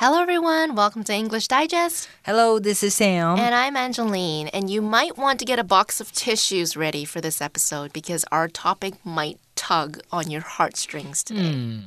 Hello, everyone. Welcome to English Digest. Hello, this is Sam. And I'm Angeline. And you might want to get a box of tissues ready for this episode because our topic might tug on your heartstrings today. Hmm.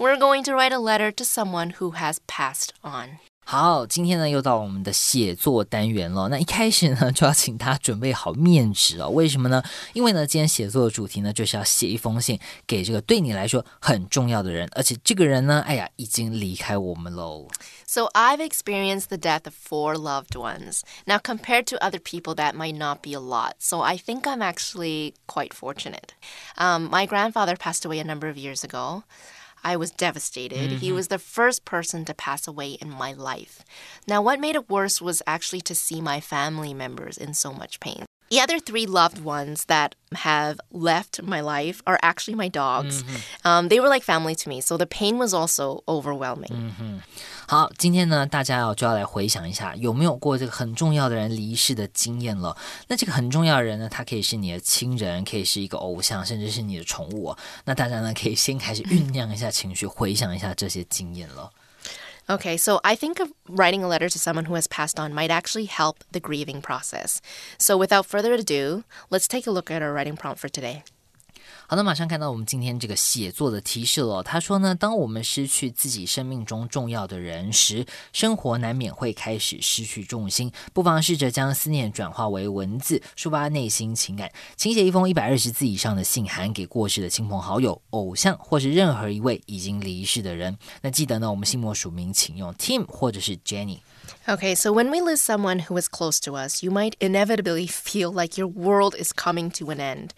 We're going to write a letter to someone who has passed on. 好，今天呢又到我们的写作单元了。那一开始呢，就要请大家准备好面纸哦。为什么呢？因为呢，今天写作的主题呢，就是要写一封信给这个对你来说很重要的人，而且这个人呢，哎呀，已经离开我们喽。So, I've experienced the death of four loved ones. Now, compared to other people, that might not be a lot. So, I think I'm actually quite fortunate. Um, my grandfather passed away a number of years ago. I was devastated. He mm-hmm. was the first person to pass away in my life. Now, what made it worse was actually to see my family members in so much pain. The other three loved ones that have left my life are actually my dogs. Um, they were like family to me, so the pain was also overwhelming. 好，今天呢，大家要就要来回想一下，有没有过这个很重要的人离世的经验了？那这个很重要的人呢，他可以是你的亲人，可以是一个偶像，甚至是你的宠物哦。那大家呢，可以先开始酝酿一下情绪，回想一下这些经验了。 Okay, so I think of writing a letter to someone who has passed on might actually help the grieving process. So without further ado, let's take a look at our writing prompt for today. 好的，马上看到我们今天这个写作的提示了。他说呢，当我们失去自己生命中重要的人时，生活难免会开始失去重心。不妨试着将思念转化为文字，抒发内心情感。请写一封一百二十字以上的信函给过世的亲朋好友、偶像，或是任何一位已经离世的人。那记得呢，我们信末署名请用 Tim 或者是 Jenny。Okay, so when we lose someone who is close to us, you might inevitably feel like your world is coming to an end.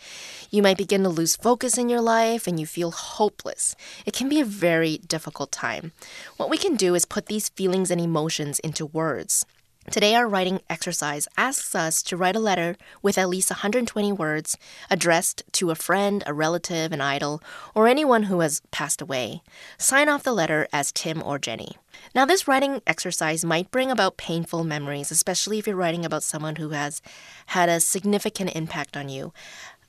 You might begin to lose focus in your life and you feel hopeless. It can be a very difficult time. What we can do is put these feelings and emotions into words. Today, our writing exercise asks us to write a letter with at least 120 words addressed to a friend, a relative, an idol, or anyone who has passed away. Sign off the letter as Tim or Jenny. Now, this writing exercise might bring about painful memories, especially if you're writing about someone who has had a significant impact on you.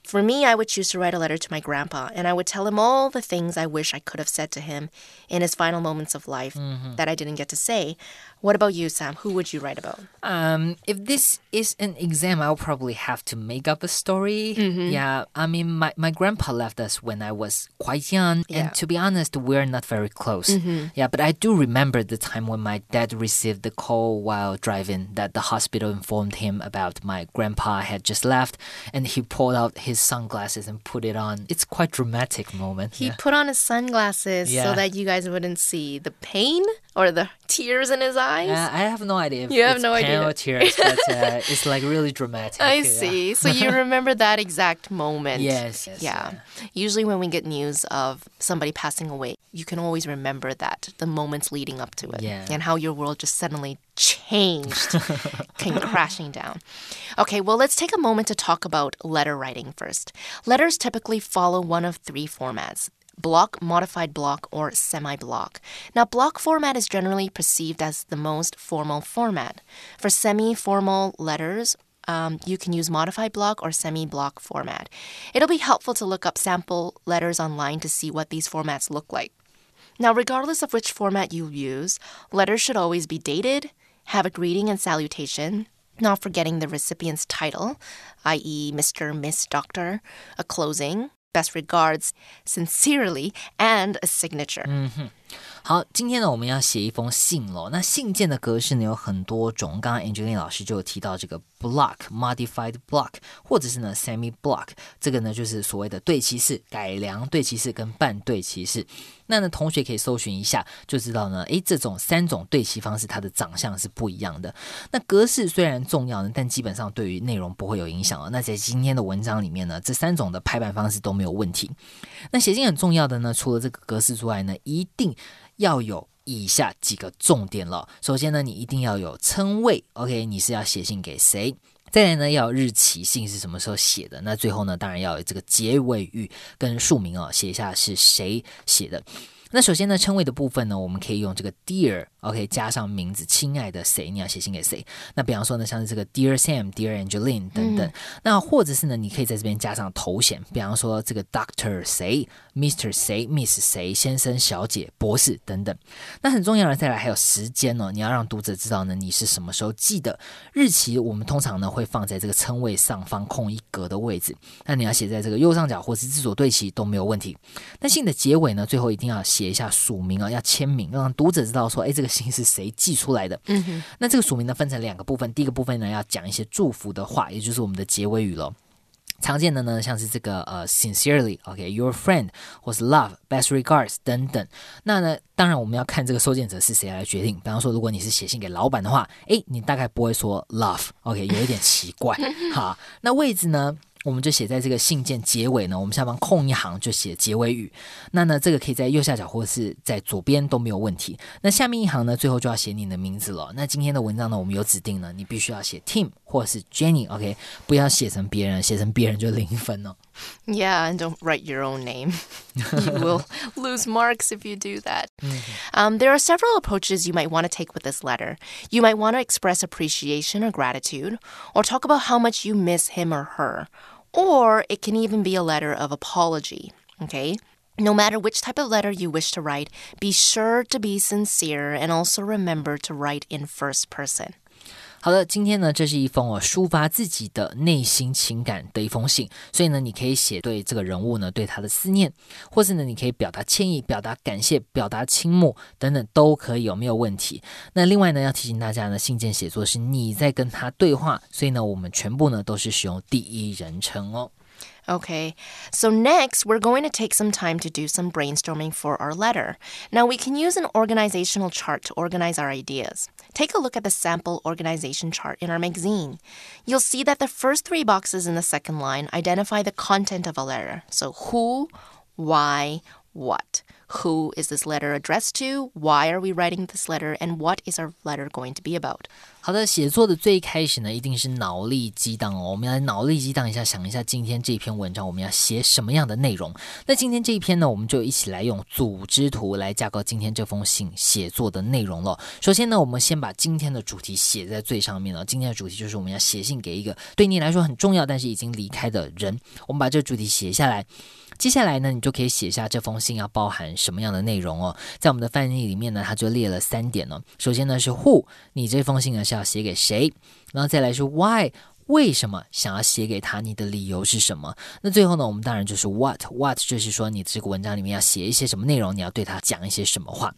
For me, I would choose to write a letter to my grandpa, and I would tell him all the things I wish I could have said to him in his final moments of life mm-hmm. that I didn't get to say. What about you, Sam? Who would you write about? Um, if this is an exam, I'll probably have to make up a story. Yeah, I mean, my, my grandpa left us when I was quite young, Yeah. and to be honest, we're not very close. Yeah, but I do remember the time when my dad received the call while driving that the hospital informed him about my grandpa had just left, and he pulled out his sunglasses and put it on. It's quite dramatic moment. He yeah. put on his sunglasses so that you guys wouldn't see the pain or the tears in his eyes. Uh, I have no idea if You have no idea. or tears, but uh, it's like really dramatic. I yeah. see. So you remember that exact moment. Yes, yes, Yeah. Usually when we get news of somebody passing away, you can always remember that, the moments leading up to it. Yeah. And how your world just suddenly changed, came crashing down. Okay, well, let's take a moment to talk about letter writing first. Letters typically follow one of three formats block, modified block, or semi block. Now, block format is generally perceived as the most formal format. For semi formal letters, um, you can use modified block or semi block format. It'll be helpful to look up sample letters online to see what these formats look like. Now, regardless of which format you use, letters should always be dated, have a greeting and salutation, not forgetting the recipient's title, i.e., Mr., Miss, Doctor, a closing, best regards, sincerely, and a signature. Mm-hmm. 好，今天呢，我们要写一封信喽。那信件的格式呢有很多种，刚刚 Angeline 老师就有提到这个 block、modified block，或者是呢 semi block，这个呢就是所谓的对齐式、改良对齐式跟半对齐式。那呢，同学可以搜寻一下，就知道呢，诶，这种三种对齐方式，它的长相是不一样的。那格式虽然重要呢，但基本上对于内容不会有影响哦。那在今天的文章里面呢，这三种的排版方式都没有问题。那写信很重要的呢，除了这个格式之外呢，一定要有以下几个重点了。首先呢，你一定要有称谓，OK，你是要写信给谁？再来呢，要日期，信是什么时候写的？那最后呢，当然要有这个结尾语跟署名哦，写一下是谁写的。那首先呢，称谓的部分呢，我们可以用这个 Dear dear，OK，加上名字，亲爱的谁，你要写信给谁。那比方说呢，像是这个 Dear Sam、Dear Angeline 等等。那或者是呢，你可以在这边加上头衔，比方说这个 Doctor 谁、Mr 谁、Miss 谁、先生、小姐、博士等等。那很重要的再来还有时间哦，你要让读者知道呢，你是什么时候寄的日期。我们通常呢会放在这个称谓上方空一格的位置。那你要写在这个右上角或是字左对齐都没有问题。那信的结尾呢，最后一定要写一下署名啊，要签名，让读者知道说，哎，这个信是谁寄出来的。嗯哼。那这个署名呢分成两个部分，第一个部分呢要讲一些祝福的话，也就是我们的结尾语喽。常见的呢，像是这个呃，sincerely，OK，your friend，或是 love，best regards 等等。那呢，当然我们要看这个收件者是谁来决定。比方说，如果你是写信给老板的话，诶，你大概不会说 love，OK，有一点奇怪。好，那位置呢？我们就写在这个信件结尾呢，我们下方空一行就写结尾语。那呢，这个可以在右下角或者是在左边都没有问题。那下面一行呢，最后就要写你的名字了。那今天的文章呢，我们有指定呢，你必须要写 Tim 或是 Jenny，OK，不要写成别人，写成别人就零分哦。Yeah, and don't write your own name. you will lose marks if you do that. Um, there are several approaches you might want to take with this letter. You might want to express appreciation or gratitude, or talk about how much you miss him or her or it can even be a letter of apology. Okay? No matter which type of letter you wish to write, be sure to be sincere and also remember to write in first person. 好的，今天呢，这是一封哦抒发自己的内心情感的一封信，所以呢，你可以写对这个人物呢对他的思念，或是呢，你可以表达歉意、表达感谢、表达倾慕等等都可以，有没有问题？那另外呢，要提醒大家呢，信件写作是你在跟他对话，所以呢，我们全部呢都是使用第一人称哦。Okay, so next we're going to take some time to do some brainstorming for our letter. Now we can use an organizational chart to organize our ideas. Take a look at the sample organization chart in our magazine. You'll see that the first three boxes in the second line identify the content of a letter. So who, why, what. Who is this letter addressed to? Why are we writing this letter? And what is our letter going to be about? 好的，写作的最开始呢，一定是脑力激荡哦。我们要脑力激荡一下，想一下今天这篇文章我们要写什么样的内容。那今天这一篇呢，我们就一起来用组织图来架构今天这封信写作的内容了。首先呢，我们先把今天的主题写在最上面了。今天的主题就是我们要写信给一个对你来说很重要，但是已经离开的人。我们把这个主题写下来。 接下来呢，你就可以写下这封信要包含什么样的内容哦。在我们的范例里面呢，它就列了三点呢。首先呢是 Who，你这封信呢是要写给谁？然后再来是 Why。为什么想要写给他？你的理由是什么？那最后呢？我们当然就是 what，what 就是说你这个文章里面要写一些什么内容，你要对他讲一些什么话。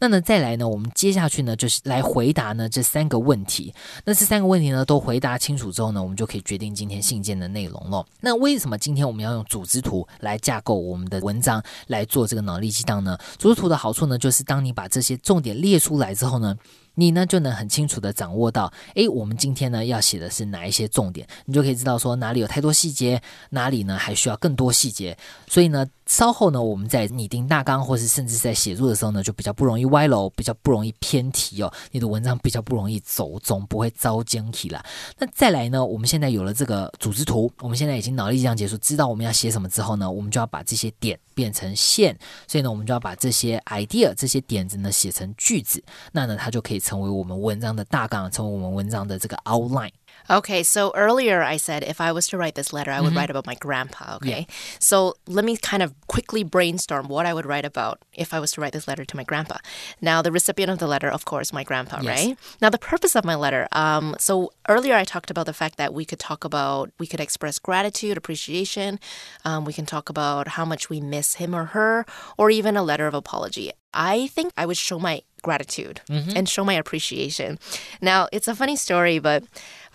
那呢，再来呢？我们接下去呢，就是来回答呢这三个问题。那这三个问题呢，都回答清楚之后呢，我们就可以决定今天信件的内容了。那为什么今天我们要用组织图来架构我们的文章，来做这个脑力激荡呢？组织图的好处呢，就是当你把这些重点列出来之后呢。你呢就能很清楚的掌握到，诶，我们今天呢要写的是哪一些重点，你就可以知道说哪里有太多细节，哪里呢还需要更多细节，所以呢。稍后呢，我们在拟定大纲，或是甚至在写作的时候呢，就比较不容易歪楼，比较不容易偏题哦。你的文章比较不容易走中，不会遭奸题啦。那再来呢，我们现在有了这个组织图，我们现在已经脑力这样结束，知道我们要写什么之后呢，我们就要把这些点变成线。所以呢，我们就要把这些 idea 这些点子呢写成句子，那呢，它就可以成为我们文章的大纲，成为我们文章的这个 outline。Okay, so earlier I said if I was to write this letter, I would mm-hmm. write about my grandpa. Okay, yeah. so let me kind of quickly brainstorm what I would write about if I was to write this letter to my grandpa. Now, the recipient of the letter, of course, my grandpa, yes. right? Now, the purpose of my letter. Um, so earlier I talked about the fact that we could talk about, we could express gratitude, appreciation. Um, we can talk about how much we miss him or her, or even a letter of apology. I think I would show my gratitude mm-hmm. and show my appreciation. Now, it's a funny story, but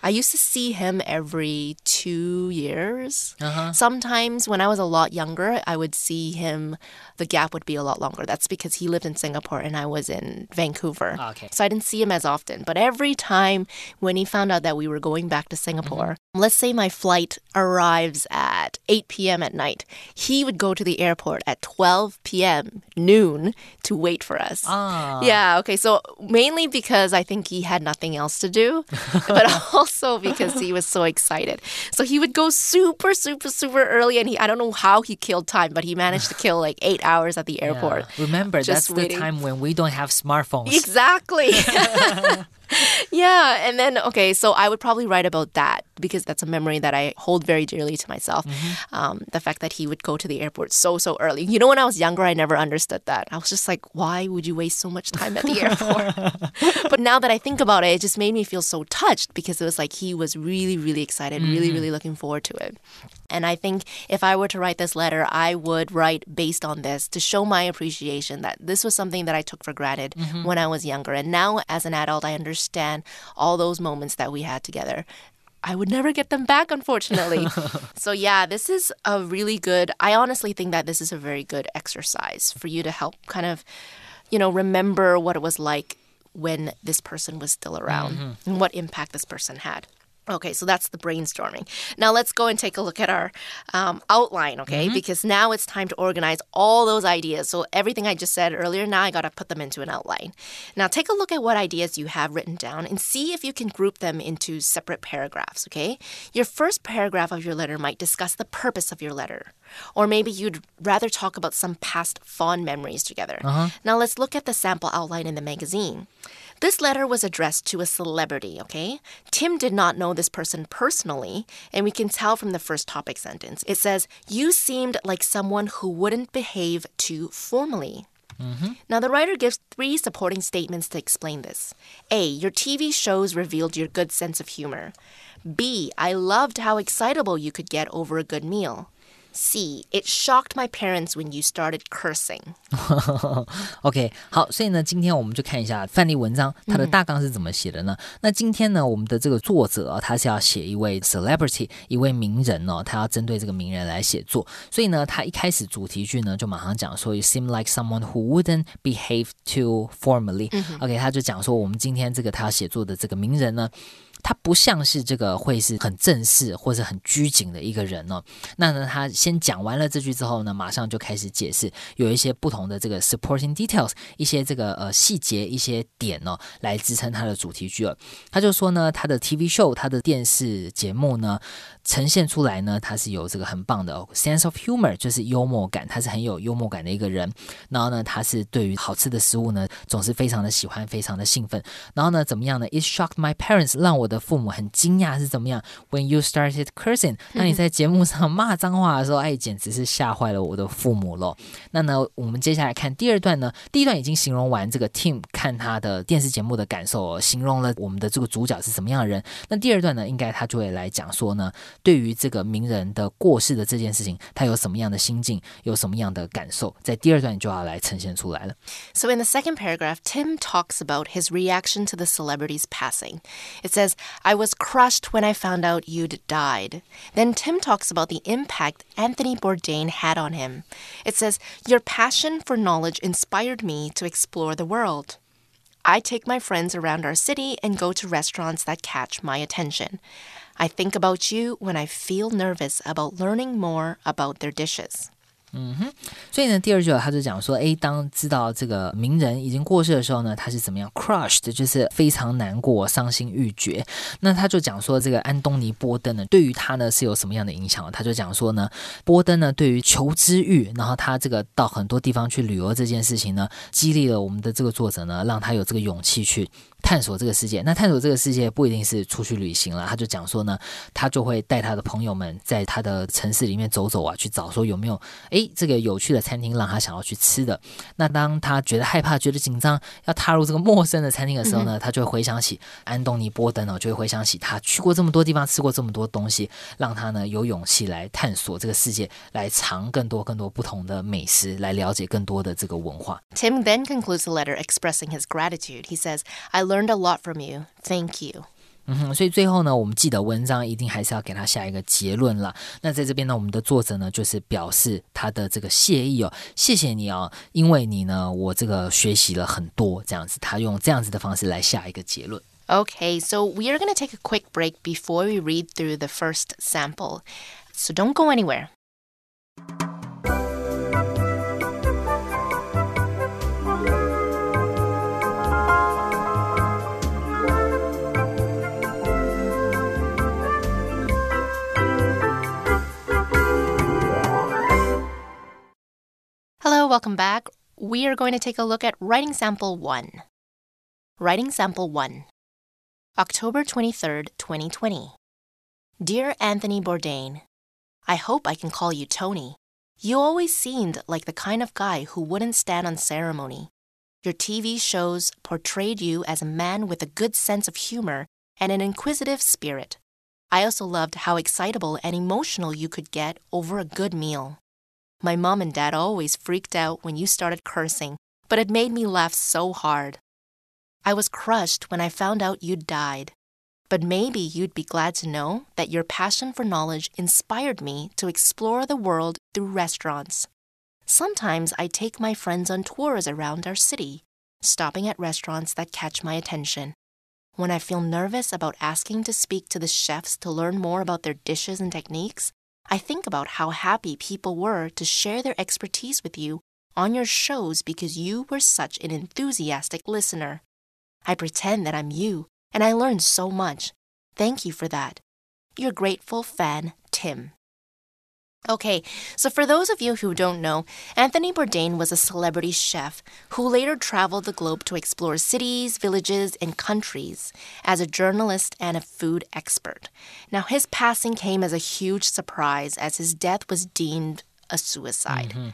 I used to see him every two years. Uh-huh. Sometimes when I was a lot younger, I would see him, the gap would be a lot longer. That's because he lived in Singapore and I was in Vancouver. Ah, okay. So I didn't see him as often. But every time when he found out that we were going back to Singapore, mm-hmm. let's say my flight arrives at 8 p.m. at night, he would go to the airport at 12 p.m., noon, to wait for us. Ah. Yeah, okay. So mainly because I think he had nothing else to do, but also so because he was so excited. So he would go super, super, super early, and he I don't know how he killed time, but he managed to kill like eight hours at the airport. Yeah. Remember, that's waiting. the time when we don't have smartphones. Exactly. yeah. And then, okay, so I would probably write about that because that's a memory that I hold very dearly to myself. Mm-hmm. Um, the fact that he would go to the airport so, so early. You know, when I was younger, I never understood that. I was just like, why would you waste so much time at the airport? but now that I think about it, it just made me feel so touched because it was like he was really, really excited, really, mm-hmm. really looking forward to it. And I think if I were to write this letter, I would write based on this to show my appreciation that this was something that I took for granted mm-hmm. when I was younger. And now, as an adult, I understand all those moments that we had together. I would never get them back, unfortunately. so, yeah, this is a really good, I honestly think that this is a very good exercise for you to help kind of, you know, remember what it was like when this person was still around mm-hmm. and what impact this person had. Okay, so that's the brainstorming. Now let's go and take a look at our um, outline, okay? Because now it's time to organize all those ideas. So everything I just said earlier, now I got to put them into an outline. Now take a look at what ideas you have written down and see if you can group them into separate paragraphs, okay? Your first paragraph of your letter might discuss the purpose of your letter. Or maybe you'd rather talk about some past fond memories together. Now let's look at the sample outline in the magazine. This letter was addressed to a celebrity, okay? Tim did not know this person personally, and we can tell from the first topic sentence. It says, You seemed like someone who wouldn't behave too formally. Mm-hmm. Now, the writer gives three supporting statements to explain this. A. Your TV shows revealed your good sense of humor. B. I loved how excitable you could get over a good meal. C. It shocked my parents when you started cursing. OK，好，所以呢，今天我们就看一下范例文章，它的大纲是怎么写的呢？那今天呢，我们的这个作者啊，他是要写一位 celebrity，一位名人哦，他要针对这个名人来写作，所以呢，他一开始主题句呢，就马上讲说，You seem like someone who wouldn't behave too formally。OK，他就讲说，我们今天这个他要写作的这个名人呢。 他不像是这个会是很正式或者很拘谨的一个人哦。那呢，他先讲完了这句之后呢，马上就开始解释，有一些不同的这个 supporting details，一些这个呃细节、一些点哦，来支撑他的主题句了。他就说呢，他的 TV show，他的电视节目呢，呈现出来呢，他是有这个很棒的、sense of humor，就是幽默感，他是很有幽默感的一个人。然后呢，他是对于好吃的食物呢，总是非常的喜欢，非常的兴奋。然后呢，怎么样呢？It shocked my parents，让我的父母很惊讶是怎么样？When you started cursing，当你在节目上骂脏话的时候，哎，简直是吓坏了我的父母咯。那呢，我们接下来看第二段呢，第一段已经形容完这个 Tim 看他的电视节目的感受、哦，形容了我们的这个主角是什么样的人。那第二段呢，应该他就会来讲说呢，对于这个名人的过世的这件事情，他有什么样的心境，有什么样的感受，在第二段就要来呈现出来了。 So, in the second paragraph, Tim talks about his reaction to the celebrity's passing. It says, I was crushed when I found out you'd died. Then Tim talks about the impact Anthony Bourdain had on him. It says, Your passion for knowledge inspired me to explore the world. I take my friends around our city and go to restaurants that catch my attention. I think about you when I feel nervous about learning more about their dishes. 嗯哼所以呢，第二句他就讲说，诶，当知道这个名人已经过世的时候呢，他是怎么样 crushed，就是非常难过、伤心欲绝。那他就讲说，这个安东尼·波登呢，对于他呢是有什么样的影响？他就讲说呢，波登呢对于求知欲，然后他这个到很多地方去旅游这件事情呢，激励了我们的这个作者呢，让他有这个勇气去。探索这个世界，那探索这个世界不一定是出去旅行了。他就讲说呢，他就会带他的朋友们在他的城市里面走走啊，去找说有没有诶这个有趣的餐厅让他想要去吃的。那当他觉得害怕、觉得紧张，要踏入这个陌生的餐厅的时候呢，他就会回想起安东尼·波登哦，就会回想起他去过这么多地方，吃过这么多东西，让他呢有勇气来探索这个世界，来尝更多更多不同的美食，来了解更多的这个文化。Tim then concludes the letter expressing his gratitude. He says, I learned a lot from you. Thank you. 嗯哼，所以最后呢，我们记得文章一定还是要给他下一个结论啦。那在这边呢，我们的作者呢，就是表示他的这个谢意哦，谢谢你哦，因为你呢，我这个学习了很多，这样子，他用这样子的方式来下一个结论。 Okay, so we are going to take a quick break before we read through the first sample. So don't go anywhere. Welcome back. We are going to take a look at writing sample 1. Writing sample 1. October 23rd, 2020. Dear Anthony Bourdain, I hope I can call you Tony. You always seemed like the kind of guy who wouldn't stand on ceremony. Your TV shows portrayed you as a man with a good sense of humor and an inquisitive spirit. I also loved how excitable and emotional you could get over a good meal. My mom and dad always freaked out when you started cursing, but it made me laugh so hard. I was crushed when I found out you'd died. But maybe you'd be glad to know that your passion for knowledge inspired me to explore the world through restaurants. Sometimes I take my friends on tours around our city, stopping at restaurants that catch my attention. When I feel nervous about asking to speak to the chefs to learn more about their dishes and techniques, I think about how happy people were to share their expertise with you on your shows because you were such an enthusiastic listener. I pretend that I'm you and I learned so much. Thank you for that. Your grateful fan, Tim. Okay, so for those of you who don't know, Anthony Bourdain was a celebrity chef who later traveled the globe to explore cities, villages, and countries as a journalist and a food expert. Now, his passing came as a huge surprise as his death was deemed a suicide. Mm -hmm.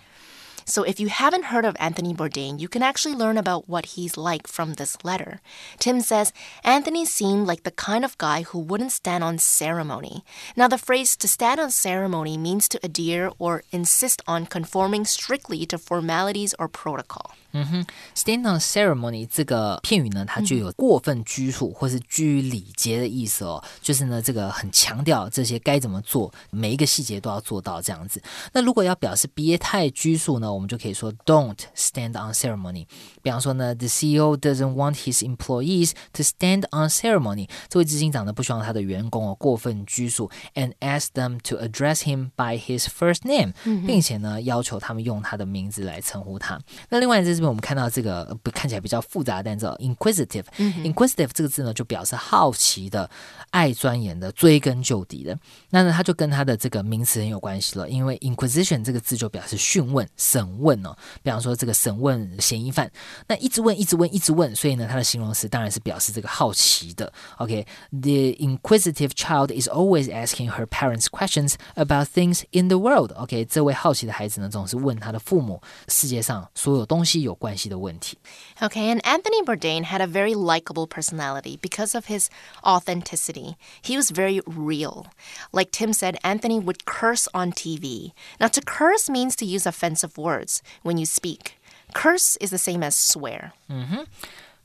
So if you haven't heard of Anthony Bourdain, you can actually learn about what he's like from this letter. Tim says, Anthony seemed like the kind of guy who wouldn't stand on ceremony. Now, the phrase to stand on ceremony means to adhere or insist on conforming strictly to formalities or protocol. 嗯哼，stand on ceremony 这个片语呢，它具有过分拘束或是拘于礼节的意思哦。就是呢，这个很强调这些该怎么做，每一个细节都要做到这样子。那如果要表示别太拘束呢，我们就可以说 don't stand on ceremony。比方说呢，the CEO doesn't want his employees to stand on ceremony。这位执行长呢，不希望他的员工哦过分拘束，and ask them to address him by his first name，并且呢，要求他们用他的名字来称呼他。那另外这是。这边我们看到这个不看起来比较复杂的单词，inquisitive。inquisitive 这个字呢，就表示好奇的、爱钻研的、追根究底的。那呢，它就跟它的这个名词很有关系了，因为 inquisition 这个字就表示讯问、审问哦。比方说这个审问嫌疑犯，那一直问、一直问、一直问，所以呢，它的形容词当然是表示这个好奇的。OK，the inquisitive child is always asking her parents questions about things in the world。OK，这位好奇的孩子呢，总是问他的父母世界上所有东西有。有关系的问题。Okay, and Anthony Bourdain had a very likable personality because of his authenticity. He was very real. Like Tim said, Anthony would curse on TV. Now, to curse means to use offensive words when you speak. Curse is the same as swear. 嗯哼。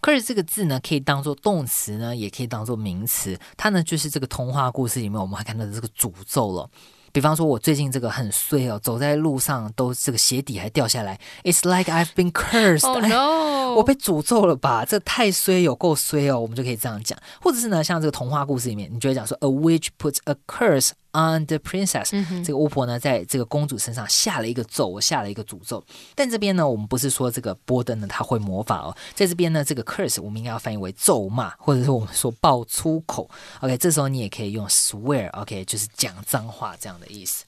curse 这个字呢，可以当做动词呢，也可以当做名词。它呢，就是这个童话故事里面我们还看到的这个诅咒了。 比方说，我最近这个很衰哦，走在路上都这个鞋底还掉下来。It's like I've been cursed。Oh no！我被诅咒了吧？这太衰，有够衰哦。我们就可以这样讲，或者是呢，像这个童话故事里面，你就会讲说，A witch puts a curse。On the princess，这个巫婆呢，在这个公主身上下了一个咒，我下了一个诅咒。但这边呢，我们不是说这个波登呢他会魔法哦，在这边呢，这个 curse 我们应该要翻译为咒骂，或者是我们说爆粗口。OK，这时候你也可以用 swear，OK，就是讲脏话这样的意思。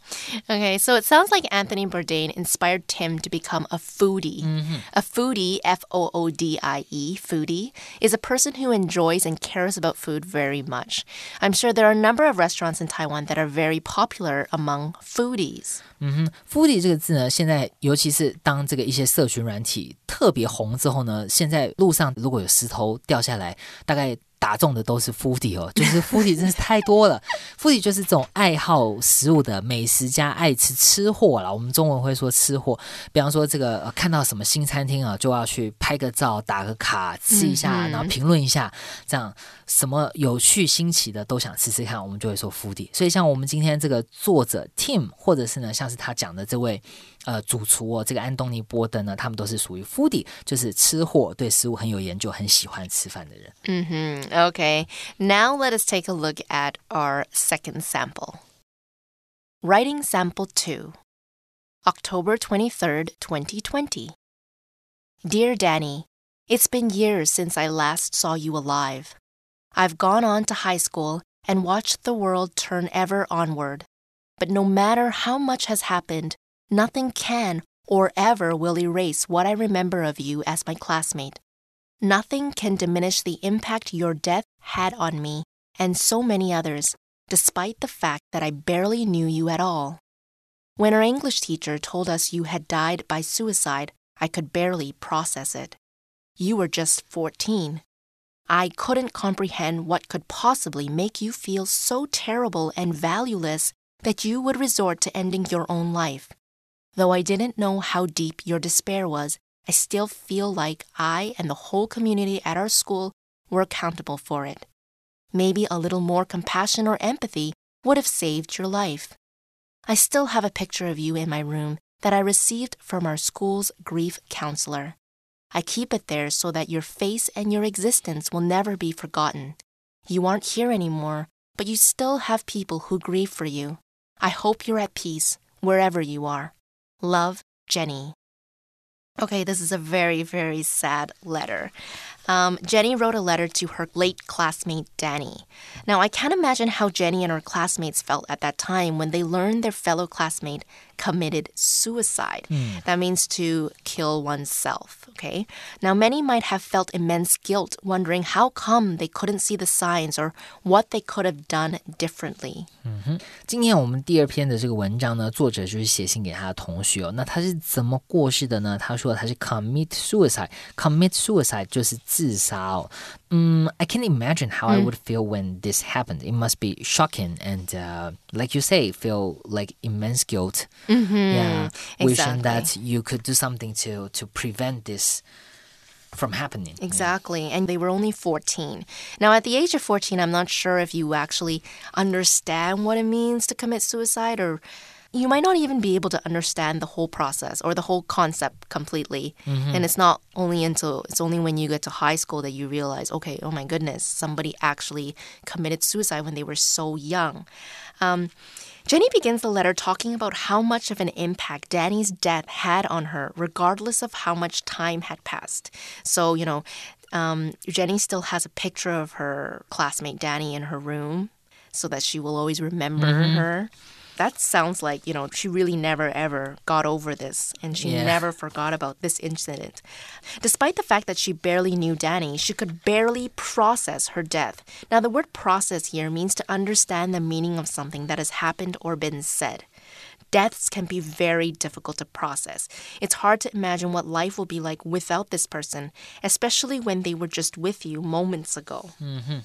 Okay, so it sounds like Anthony Bourdain inspired Tim to become a foodie. A foodie, F O O D I E, foodie, is a person who enjoys and cares about food very much. I'm sure there are a number of restaurants in Taiwan that are very popular among foodies. 嗯哼，foodie 这个字呢，现在尤其是当这个一些社群软体特别红之后呢，现在路上如果有石头掉下来，大概打中的都是 foodie 哦，就是 foodie 真是太多了。foodie 就是这种爱好食物的美食家，爱吃吃货啦。我们中文会说吃货。比方说这个、呃、看到什么新餐厅啊，就要去拍个照、打个卡、吃一下，然后评论一下，这样什么有趣新奇的都想吃吃看，我们就会说 foodie。所以像我们今天这个作者 Tim，或者是呢像是他讲的这位呃主厨哦，这个安东尼波登呢，他们都是属于 foodie，就是吃货，对食物很有研究，很喜欢吃饭的人。嗯哼。Okay, now let us take a look at our second sample. Writing sample 2, October 23rd, 2020. Dear Danny, it's been years since I last saw you alive. I've gone on to high school and watched the world turn ever onward. But no matter how much has happened, nothing can or ever will erase what I remember of you as my classmate. Nothing can diminish the impact your death had on me and so many others, despite the fact that I barely knew you at all. When our English teacher told us you had died by suicide, I could barely process it. You were just 14. I couldn't comprehend what could possibly make you feel so terrible and valueless that you would resort to ending your own life. Though I didn't know how deep your despair was, I still feel like I and the whole community at our school were accountable for it. Maybe a little more compassion or empathy would have saved your life. I still have a picture of you in my room that I received from our school's grief counselor. I keep it there so that your face and your existence will never be forgotten. You aren't here anymore, but you still have people who grieve for you. I hope you're at peace wherever you are. Love, Jenny. Okay, this is a very, very sad letter. Um, Jenny wrote a letter to her late classmate Danny. Now, I can't imagine how Jenny and her classmates felt at that time when they learned their fellow classmate committed suicide. Mm. That means to kill oneself, okay? Now, many might have felt immense guilt, wondering how come they couldn't see the signs or what they could have done differently. 嗯哼，今天我们第二篇的这个文章呢，作者就是写信给他的同学哦。那他是怎么过世的呢？他说他是 commit suicide。commit suicide 就是自杀哦。 嗯，I can't imagine how I would feel when this happened. It must be shocking and, uh, like you say, feel like immense guilt. Mm-hmm. Yeah, exactly. wishing that you could do something to to prevent this from happening. Exactly. Yeah. And they were only 14. Now, at the age of 14, I'm not sure if you actually understand what it means to commit suicide or you might not even be able to understand the whole process or the whole concept completely. Mm-hmm. And it's not only until it's only when you get to high school that you realize, okay, oh my goodness, somebody actually committed suicide when they were so young. Um, Jenny begins the letter talking about how much of an impact Danny's death had on her, regardless of how much time had passed. So, you know, um, Jenny still has a picture of her classmate Danny in her room so that she will always remember mm-hmm. her that sounds like, you know, she really never ever got over this and she yeah. never forgot about this incident. Despite the fact that she barely knew Danny, she could barely process her death. Now, the word process here means to understand the meaning of something that has happened or been said. Deaths can be very difficult to process. It's hard to imagine what life will be like without this person, especially when they were just with you moments ago. Mm-hmm.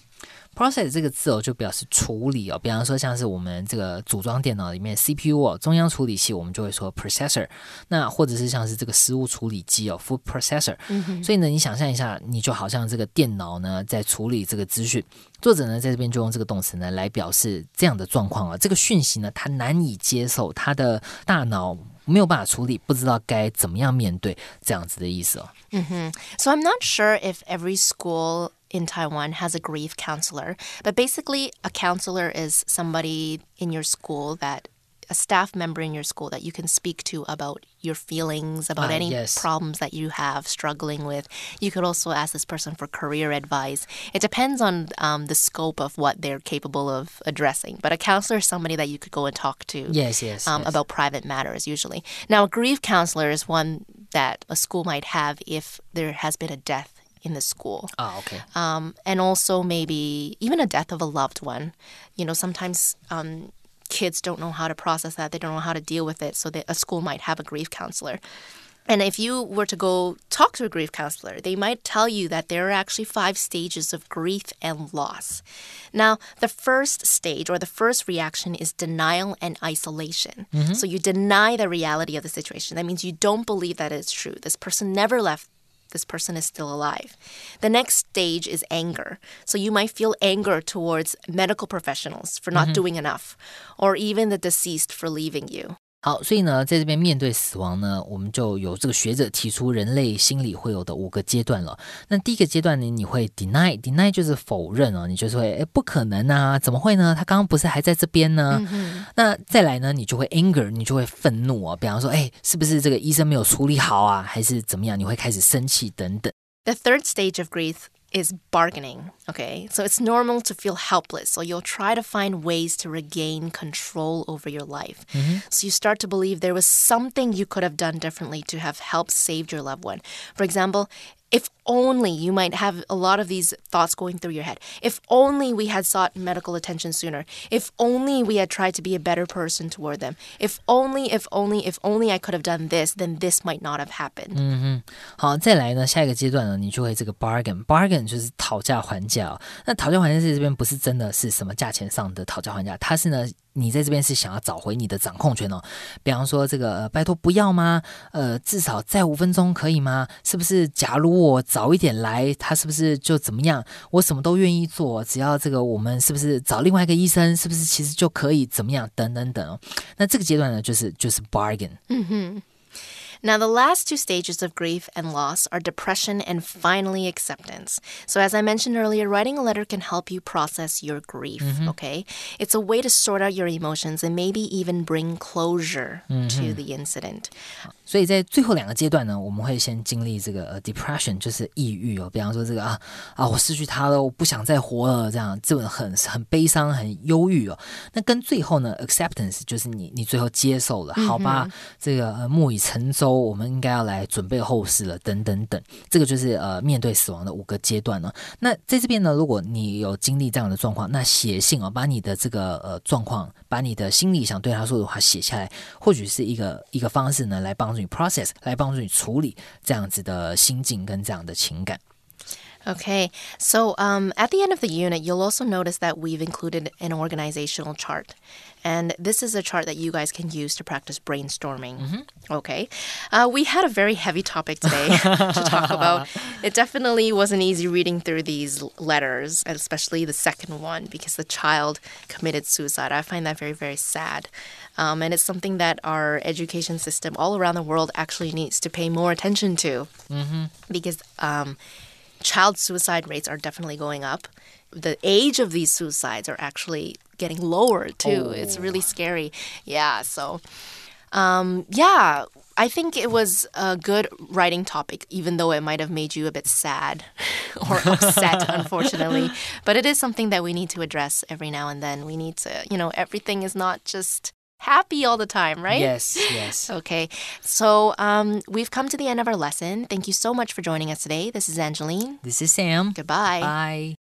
Process 这个字哦，就表示处理哦。比方说，像是我们这个组装电脑里面 CPU 哦，中央处理器，我们就会说 processor。那或者是像是这个食物处理机哦，food processor。所以呢，你想象一下，你就好像这个电脑呢在处理这个资讯。作者呢在这边就用这个动词呢来表示这样的状况啊。这个讯息呢，他难以接受，他的大脑没有办法处理，不知道该怎么样面对这样子的意思哦。嗯哼。So I'm not sure if every school in Taiwan has a grief counselor. But basically, a counselor is somebody in your school that a staff member in your school that you can speak to about your feelings, about uh, any yes. problems that you have struggling with. You could also ask this person for career advice. It depends on um, the scope of what they're capable of addressing. But a counselor is somebody that you could go and talk to. Yes, yes, um, yes. About private matters, usually. Now, a grief counselor is one that a school might have if there has been a death in the school. Oh, okay. Um, and also maybe even a death of a loved one. You know, sometimes um, kids don't know how to process that. They don't know how to deal with it. So that a school might have a grief counselor. And if you were to go talk to a grief counselor, they might tell you that there are actually five stages of grief and loss. Now, the first stage or the first reaction is denial and isolation. Mm-hmm. So you deny the reality of the situation. That means you don't believe that it's true. This person never left this person is still alive. The next stage is anger. So you might feel anger towards medical professionals for not mm -hmm. doing enough, or even the deceased for leaving you. 好，所以呢，在这边面对死亡呢，我们就有这个学者提出人类心理会有的五个阶段了。那第一个阶段呢，你会 deny，deny 就是否认哦，你就是会哎不可能啊，怎么会呢？他刚刚不是还在这边呢？那再来呢，你就会 anger，你就会愤怒哦，比方说，哎，是不是这个医生没有处理好啊，还是怎么样？你会开始生气等等。The third stage of grief is bargaining. Okay, so it's normal to feel helpless. So you'll try to find ways to regain control over your life. Mm-hmm. So you start to believe there was something you could have done differently to have helped save your loved one. For example, if only you might have a lot of these thoughts going through your head. If only we had sought medical attention sooner. If only we had tried to be a better person toward them. If only, if only, if only I could have done this, then this might not have happened. 好，再来呢，下一个阶段呢，你就会这个 bargain，bargain 就是讨价还价、哦。那讨价还价在这边不是真的是什么价钱上的讨价还价，它是呢， 你在这边是想要找回你的掌控权哦。比方说这个，拜托不要吗？呃，至少再五分钟可以吗？是不是？假如我早一点来，他是不是就怎么样？我什么都愿意做，只要这个我们是不是找另外一个医生，是不是其实就可以怎么样？等等等哦。那这个阶段呢，就是就是 bargain。嗯哼 Now, the last two stages of grief and loss are depression and finally acceptance. So, as I mentioned earlier, writing a letter can help you process your grief, okay? It's a way to sort out your emotions and maybe even bring closure to the incident. 所以在最后两个阶段呢，我们会先经历这个呃 depression，就是抑郁哦。比方说这个啊啊，我失去他了，我不想再活了，这样这种很很悲伤、很忧郁哦。那跟最后呢 acceptance，就是你你最后接受了，好吧，这个呃木已成舟， 我们应该要来准备后事了，等等等。这个就是呃面对死亡的五个阶段呢。那在这边呢，如果你有经历这样的状况，那写信哦，把你的这个呃状况，把你的心里想对他说的话写下来，或许是一个一个方式呢，来帮助你 process，来帮助你处理这样子的心境跟这样的情感。Okay, so um, at the end of the unit, you'll also notice that we've included an organizational chart. And this is a chart that you guys can use to practice brainstorming. Okay. Uh, we had a very heavy topic today to talk about. It definitely wasn't easy reading through these letters, especially the second one, because the child committed suicide. I find that very, very sad. Um, and it's something that our education system all around the world actually needs to pay more attention to. Because um, child suicide rates are definitely going up. The age of these suicides are actually getting lower too. It's really scary. Yeah, so um, yeah, I think it was a good writing topic, even though it might have made you a bit sad or upset, unfortunately. But it is something that we need to address every now and then. We need to, you know, everything is not just happy all the time, right? Yes, yes. Okay, so um, we've come to the end of our lesson. Thank you so much for joining us today. This is Angeline. This is Sam. Goodbye. Bye.